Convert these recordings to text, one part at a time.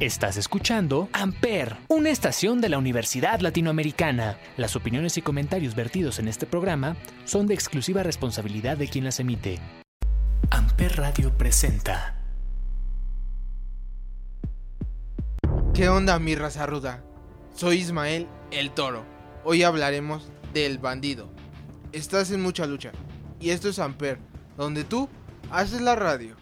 Estás escuchando Amper, una estación de la Universidad Latinoamericana. Las opiniones y comentarios vertidos en este programa son de exclusiva responsabilidad de quien las emite. Amper Radio presenta. ¿Qué onda mi raza ruda? Soy Ismael el Toro. Hoy hablaremos del bandido. Estás en mucha lucha. Y esto es Amper, donde tú haces la radio.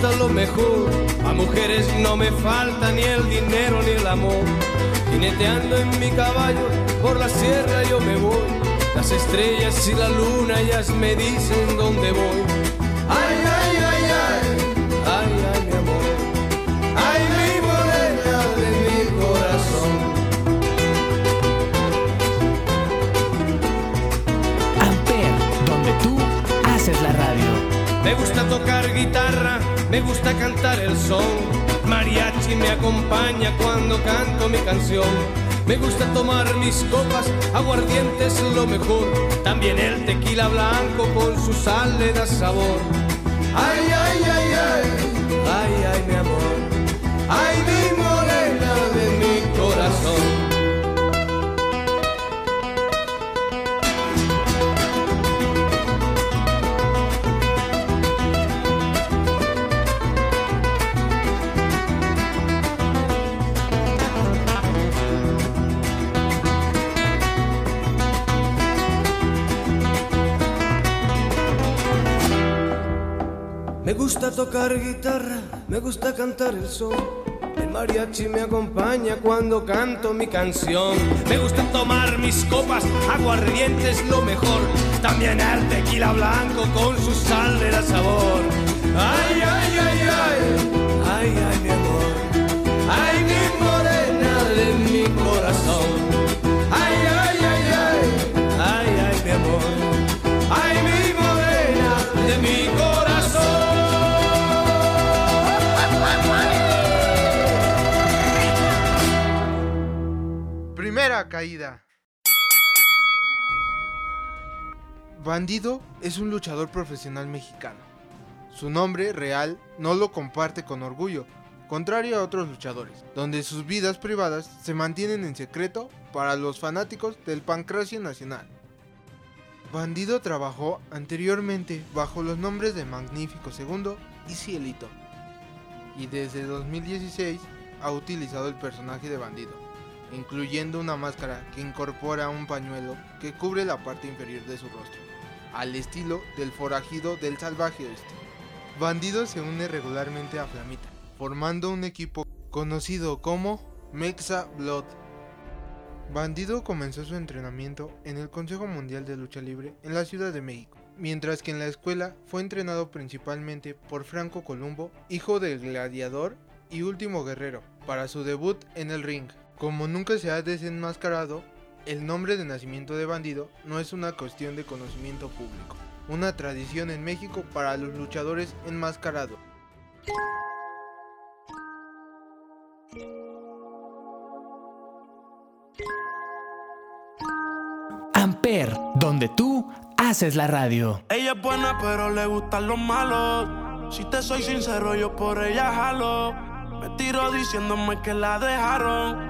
Gusta lo mejor. A mujeres no me falta ni el dinero ni el amor. Jineteando en mi caballo por la sierra yo me voy. Las estrellas y la luna ellas me dicen dónde voy. Ay, ay, ay, ay, ay, ay, mi amor. Ay, mi morena de mi corazón. Amper, donde tú haces la radio. Me gusta tocar guitarra, me gusta cantar el son. Mariachi me acompaña cuando canto mi canción. Me gusta tomar mis copas, aguardiente es lo mejor. También el tequila blanco con su sal le da sabor. Ay, ay, ay, ay, ay, ay, mi amor. Ay, mi gusta tocar guitarra, me gusta cantar el son. El mariachi me acompaña cuando canto mi canción. Me gusta tomar mis copas, aguardiente es lo mejor. También el tequila blanco con su sal le da Bandido es un luchador profesional mexicano. Su nombre real no lo comparte con orgullo, contrario a otros luchadores, donde sus vidas privadas se mantienen en secreto para los fanáticos del Pancracio Nacional. Bandido trabajó anteriormente bajo los nombres de Magnífico II y Cielito, y desde 2016 ha utilizado el personaje de Bandido, incluyendo una máscara que incorpora un pañuelo que cubre la parte inferior de su rostro, al estilo del forajido del salvaje oeste. Bandido se une regularmente a Flamita, formando un equipo conocido como Mexa Blood. Bandido comenzó su entrenamiento en el Consejo Mundial de Lucha Libre en la Ciudad de México, mientras que en la escuela fue entrenado principalmente por Franco Columbo, hijo del gladiador y último guerrero, para su debut en el ring. Como nunca se ha desenmascarado, el nombre de nacimiento de Bandido no es una cuestión de conocimiento público, una tradición en México para los luchadores enmascarados. Amper, donde tú haces la radio. Ella es buena, pero le gustan los malos. Si te soy sincero, yo por ella jalo. Me tiro diciéndome que la dejaron.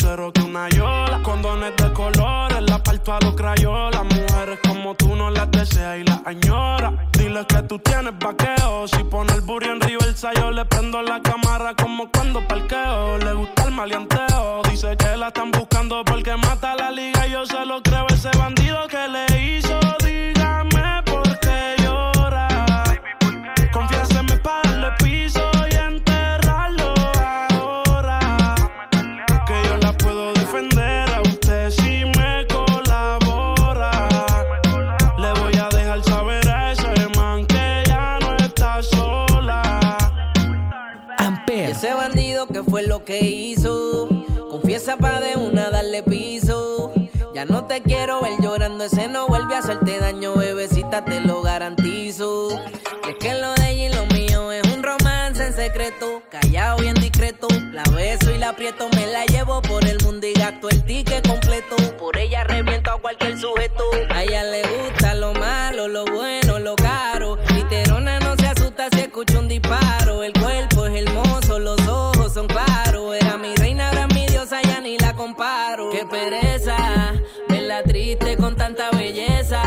cero que una yola. Condones de colores, la parto a los crayolas. Mujeres como tú no las deseas y las añora Diles que tú tienes vaqueo. Si pone el burro en reversa, yo le prendo la cámara como cuando parqueo. Le gusta el maleanteo. Dice que la están buscando porque mata la liga. Yo se lo creo, ese bandero piso. Ya no te quiero ver llorando, ese no vuelve a hacerte daño, bebecita, te lo garantizo. Es que lo de ella y lo mío es un romance en secreto, callado y en discreto. La beso y la aprieto, me la llevo por el mundo y gasto el ticket completo. Por ella reviento a cualquier sujeto. A ella le Qué pereza, verla triste con tanta belleza.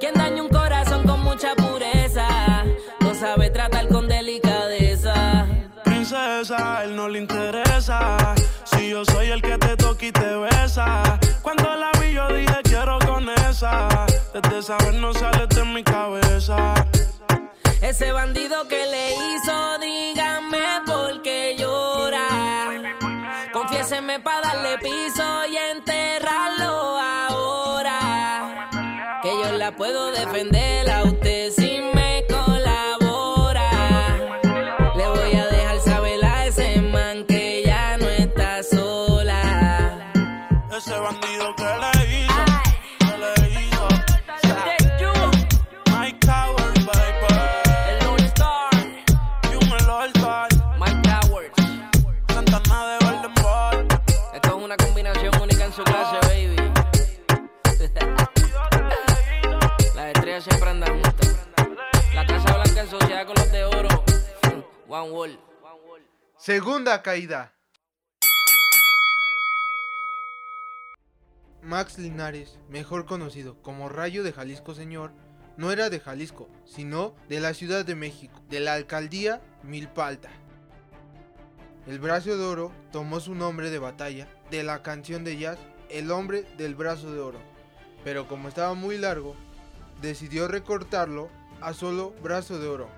Quien daña un corazón con mucha pureza, no sabe tratar con delicadeza. Princesa, él no le interesa. Si yo soy el que te toca y te besa. Cuando la vi, yo dije quiero con esa. Desde saber no sale de mi cabeza. Ese bandido que le hizo, dígame por qué llora. Confiéseme pa' darle piso y enterrarlo ahora. Que yo la puedo defender a usted si me colabora. Le voy a dejar saber a ese man que ya no está sola. Ese La Casa Blanca en sociedad con los de oro. One. Segunda caída. Max Linares, mejor conocido como Rayo de Jalisco Señor, no era de Jalisco, sino de la Ciudad de México, de la alcaldía Milpa Alta. El brazo de oro tomó su nombre de batalla de la canción de jazz El hombre del brazo de oro, pero como estaba muy largo, decidió recortarlo a solo brazo de oro.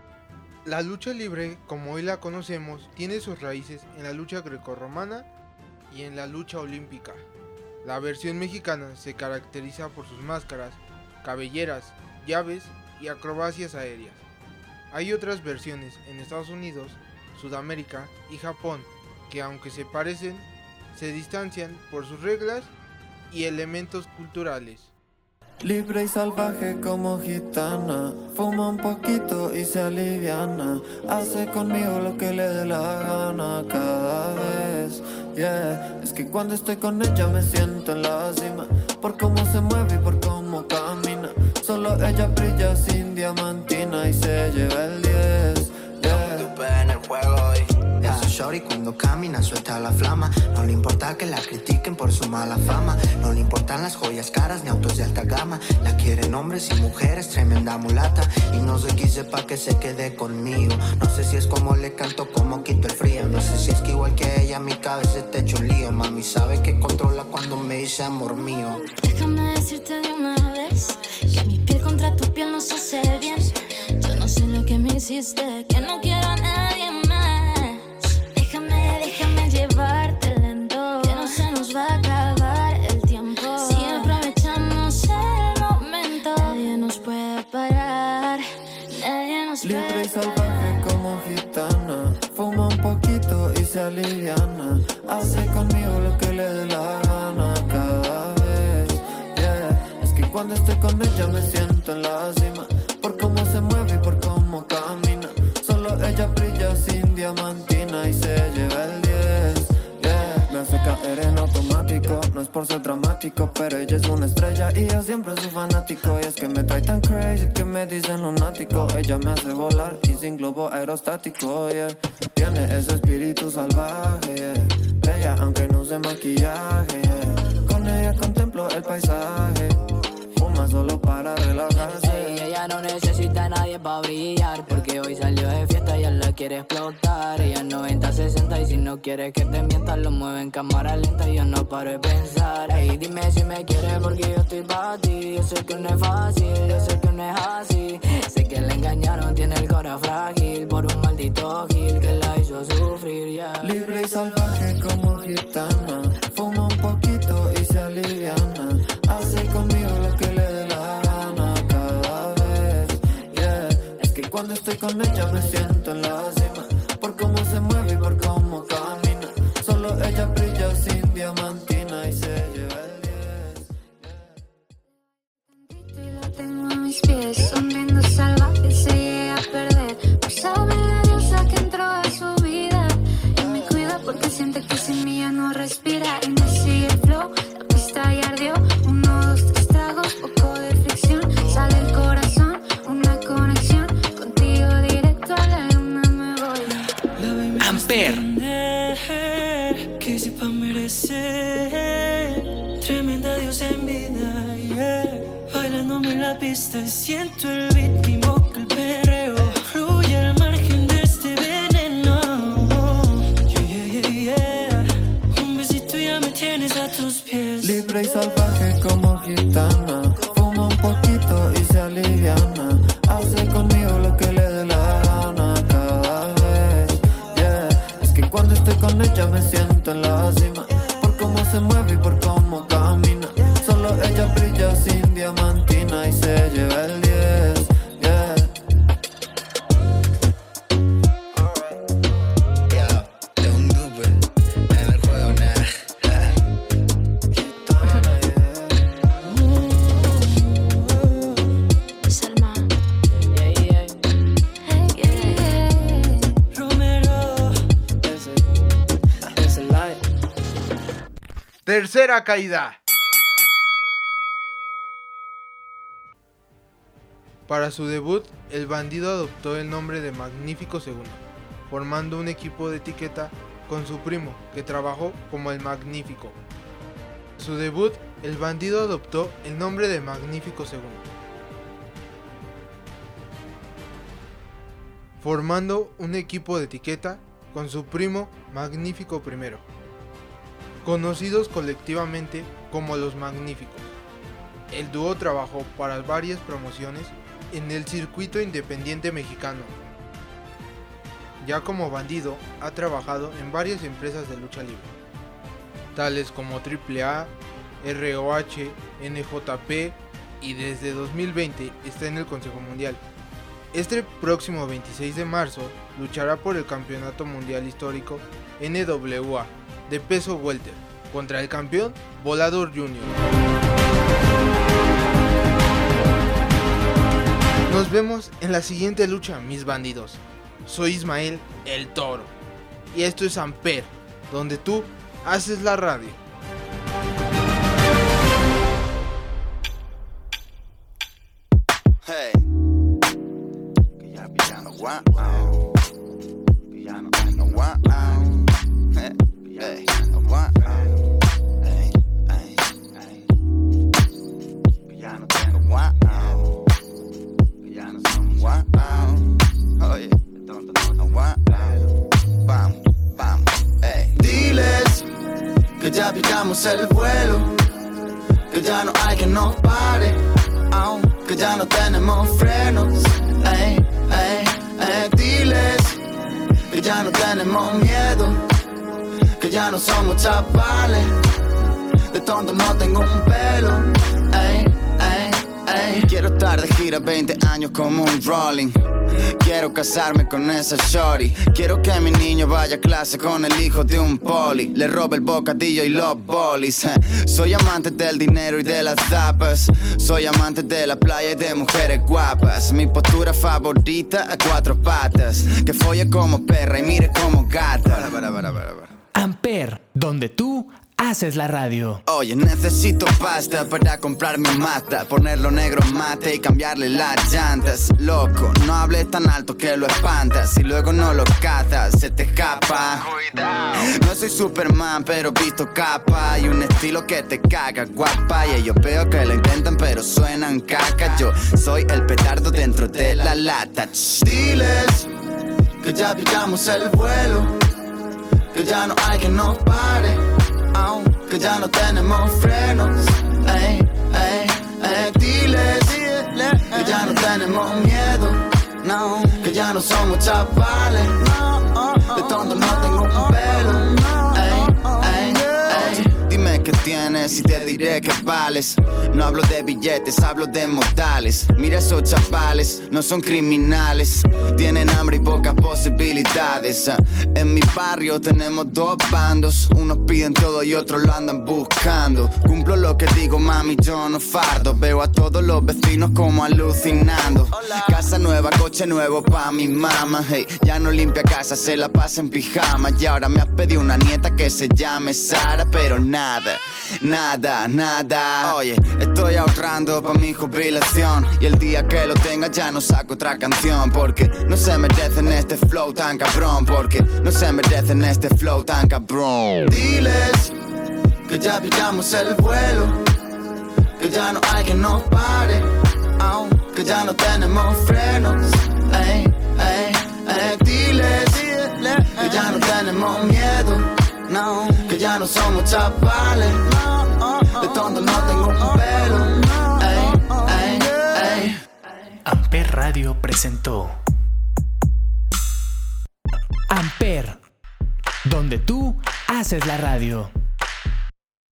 La lucha libre, como hoy la conocemos, tiene sus raíces en la lucha grecorromana y en la lucha olímpica. La versión mexicana se caracteriza por sus máscaras, cabelleras, llaves y acrobacias aéreas. Hay otras versiones en Estados Unidos, Sudamérica y Japón que aunque se parecen, se distancian por sus reglas y elementos culturales. Libre y salvaje como gitana, fuma un poquito y se aliviana, hace conmigo lo que le dé la gana cada vez, yeah. Es que cuando estoy con ella me siento en la cima, por cómo se mueve y por cómo camina, solo ella brilla sin diamantina y se lleva el shorty cuando camina suelta la flama. No le importa que la critiquen por su mala fama. No le importan las joyas caras ni autos de alta gama. La quieren hombres y mujeres, tremenda mulata. Y no sé qué hice pa' que se quede conmigo. No sé si es como le canto, como quito el frío. No sé si es que igual que ella mi cabeza está hecho un lío. Mami sabe que controla cuando me dice amor mío. Déjame decirte de una vez que mi piel contra tu piel nos hace bien. Yo no sé lo que me hiciste, que no quiero a se aliviana, hace conmigo lo que le dé la gana cada vez, yeah. Es que cuando estoy con ella me siento en la cima, por cómo se mueve y por cómo camina, solo ella brilla sin diamantina y se lleva el 10, yeah. Me hace caer en automático, no es por ser dramático, pero ella es una estrella y yo siempre soy fanático. Y es que me trae tan crazy que me dicen lunático. Ella me hace volar y sin globo aerostático, yeah. Tiene ese espíritu salvaje. Bella aunque no use maquillaje, necesita a nadie para brillar. Porque hoy salió de fiesta y la quiere explotar. Ella es 90-60 y si no quieres que te mientas, lo mueve en cámara lenta y yo no paro de pensar. Ey, dime si me quieres porque yo estoy para ti. Yo sé que no es fácil, yo sé que no es así. Sé que le engañaron, tiene el corazón frágil por un maldito gil que la hizo sufrir ya. Libre y salvaje como gitana, respirar. Libre y salvaje como gitana. Fuma un poquito y se aliviana. Hace conmigo lo que le dé la gana cada vez. Yeah. Es que cuando estoy con ella me siento en la cima. Por cómo se mueve y por cómo Tercera caída. Para su debut, el bandido adoptó el nombre de Magnífico Segundo, formando un equipo de etiqueta con su primo, que trabajó como el Magnífico. Su debut, el bandido adoptó el nombre de Magnífico Segundo, formando un equipo de etiqueta con su primo Magnífico Primero, conocidos colectivamente como los Magníficos. El dúo trabajó para varias promociones en el circuito independiente mexicano. Ya como bandido, ha trabajado en varias empresas de lucha libre, tales como AAA, ROH, NJP y desde 2020 está en el Consejo Mundial. Este próximo 26 de marzo luchará por el Campeonato Mundial Histórico NWA de peso welter contra el campeón Volador Junior. Nos vemos en la siguiente lucha, mis bandidos. Soy Ismael el Toro. Y esto es Amper, donde tú haces la radio. Hey. Que ya no tenemos miedo. Que ya no somos chavales. De tonto no tengo un pelo. Quiero estar de gira 20 años como un rolling. Quiero casarme con esa shorty. Quiero que mi niño vaya a clase con el hijo de un poli. Le robe el bocadillo y los bolis. eh. Soy amante del dinero y de las tapas. Soy amante de la playa y de mujeres guapas. Mi postura favorita a cuatro patas. Que folle como perra y mire como gata. Amper, donde tú haces la radio. Oye, necesito pasta para comprarme un Mazda, ponerlo negro mate y cambiarle las llantas. Loco, no hables tan alto que lo espantas y luego no lo cazas, se te escapa. No soy Superman, pero visto capa y un estilo que te caga, guapa. Y ellos veo que lo intentan, pero suenan caca. Yo soy el petardo dentro de la lata. Diles que ya pillamos el vuelo, que ya no hay que nos pare, que ya no tenemos frenos. Ey, ey, ey, diles que ya no tenemos miedo, no, que ya no somos chavales, de tonto no tengo un pelo. Qué tienes y te diré que vales. No hablo de billetes, hablo de modales. Mira esos chavales, no son criminales. Tienen hambre y pocas posibilidades. En mi barrio tenemos dos bandos. Unos piden todo y otros lo andan buscando. Cumplo lo que digo, mami, yo no fardo. Veo a todos los vecinos como alucinando. Casa nueva, coche nuevo pa' mi mamá. Hey, ya no limpia casa, se la pasa en pijama. Y ahora me has pedido una nieta que se llame Sara, pero nada, nada, nada. Oye, estoy ahorrando pa' mi jubilación. Y el día que lo tenga ya no saco otra canción. Porque no se merecen este flow tan cabrón. Porque no se merecen este flow tan cabrón. Diles que ya pillamos el vuelo, que ya no hay que nos pare, au, que ya no tenemos frenos. Ey, ey, ey, diles que ya no tenemos miedo, no, ya no somos chavales, de tonto no tengo un pelo. Ey, ey, ey. Amper Radio presentó Amper, donde tú haces la radio.